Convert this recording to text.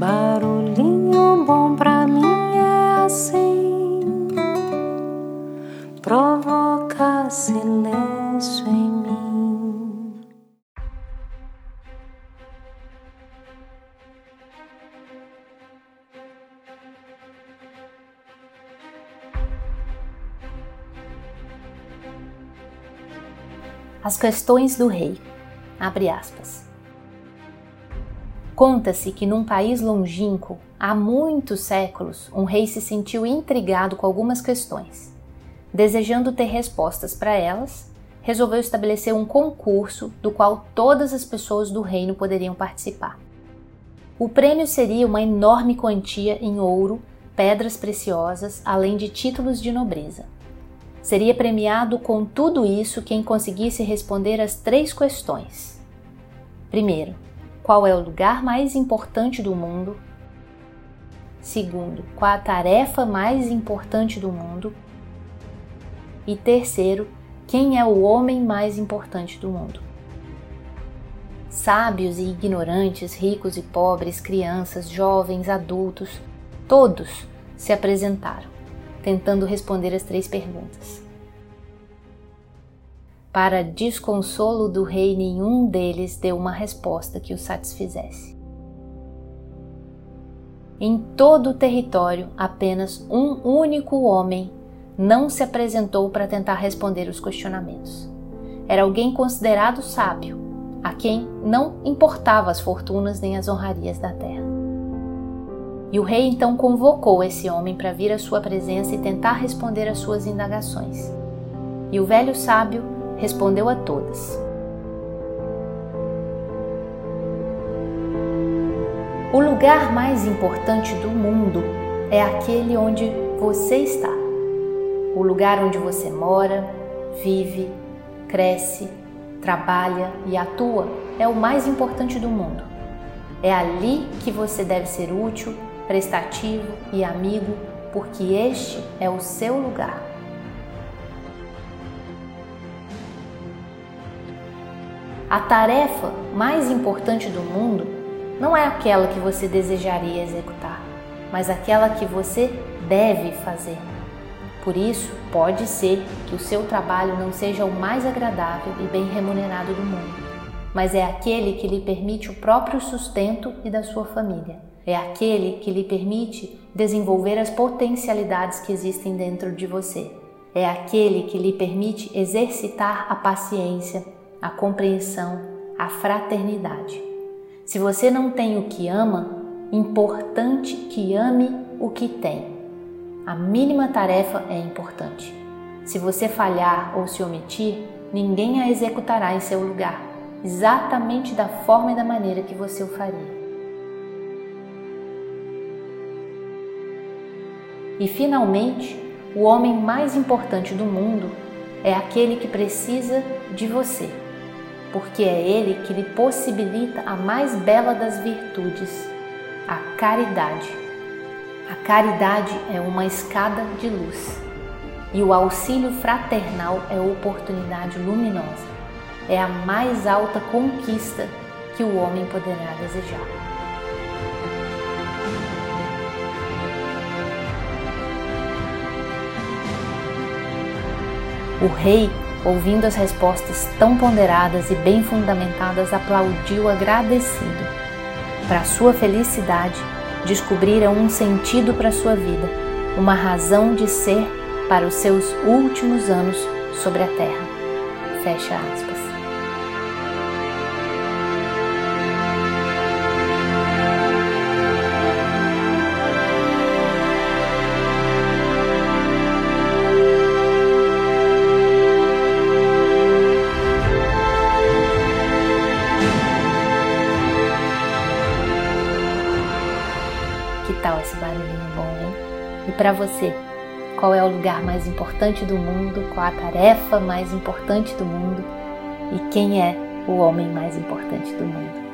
Barulhinho bom pra mim é assim, provoca silêncio em mim. As questões do rei. Abre aspas. Conta-se que num país longínquo, há muitos séculos, um rei se sentiu intrigado com algumas questões. Desejando ter respostas para elas, resolveu estabelecer um concurso do qual todas as pessoas do reino poderiam participar. O prêmio seria uma enorme quantia em ouro, pedras preciosas, além de títulos de nobreza. Seria premiado com tudo isso quem conseguisse responder as três questões. Primeiro, qual é o lugar mais importante do mundo. Segundo, qual a tarefa mais importante do mundo. E terceiro, quem é o homem mais importante do mundo. Sábios e ignorantes, ricos e pobres, crianças, jovens, adultos, todos se apresentaram, tentando responder as três perguntas. Para desconsolo do rei, nenhum deles deu uma resposta que o satisfizesse. Em todo o território, apenas um único homem não se apresentou para tentar responder os questionamentos. Era alguém considerado sábio, a quem não importava as fortunas nem as honrarias da terra. E o rei então convocou esse homem para vir à sua presença e tentar responder às suas indagações. E o velho sábio respondeu a todas. O lugar mais importante do mundo é aquele onde você está. O lugar onde você mora, vive, cresce, trabalha e atua é o mais importante do mundo. É ali que você deve ser útil, prestativo e amigo, porque este é o seu lugar. A tarefa mais importante do mundo não é aquela que você desejaria executar, mas aquela que você deve fazer. Por isso, pode ser que o seu trabalho não seja o mais agradável e bem remunerado do mundo, mas é aquele que lhe permite o próprio sustento e da sua família. É aquele que lhe permite desenvolver as potencialidades que existem dentro de você. É aquele que lhe permite exercitar a paciência, a compreensão, a fraternidade. Se você não tem o que ama, importante que ame o que tem. A mínima tarefa é importante. Se você falhar ou se omitir, ninguém a executará em seu lugar, exatamente da forma e da maneira que você o faria. E finalmente, o homem mais importante do mundo é aquele que precisa de você porque é Ele que lhe possibilita a mais bela das virtudes, a caridade. A caridade é uma escada de luz e o auxílio fraternal é oportunidade luminosa. É a mais alta conquista que o homem poderá desejar. O rei ouvindo as respostas tão ponderadas e bem fundamentadas, aplaudiu agradecido. Para sua felicidade, descobriram um sentido para sua vida, uma razão de ser para os seus últimos anos sobre a terra. Fecha aspas. Tal esse barulhinho bom, hein? E para você, qual é o lugar mais importante do mundo? Qual a tarefa mais importante do mundo? E quem é o homem mais importante do mundo?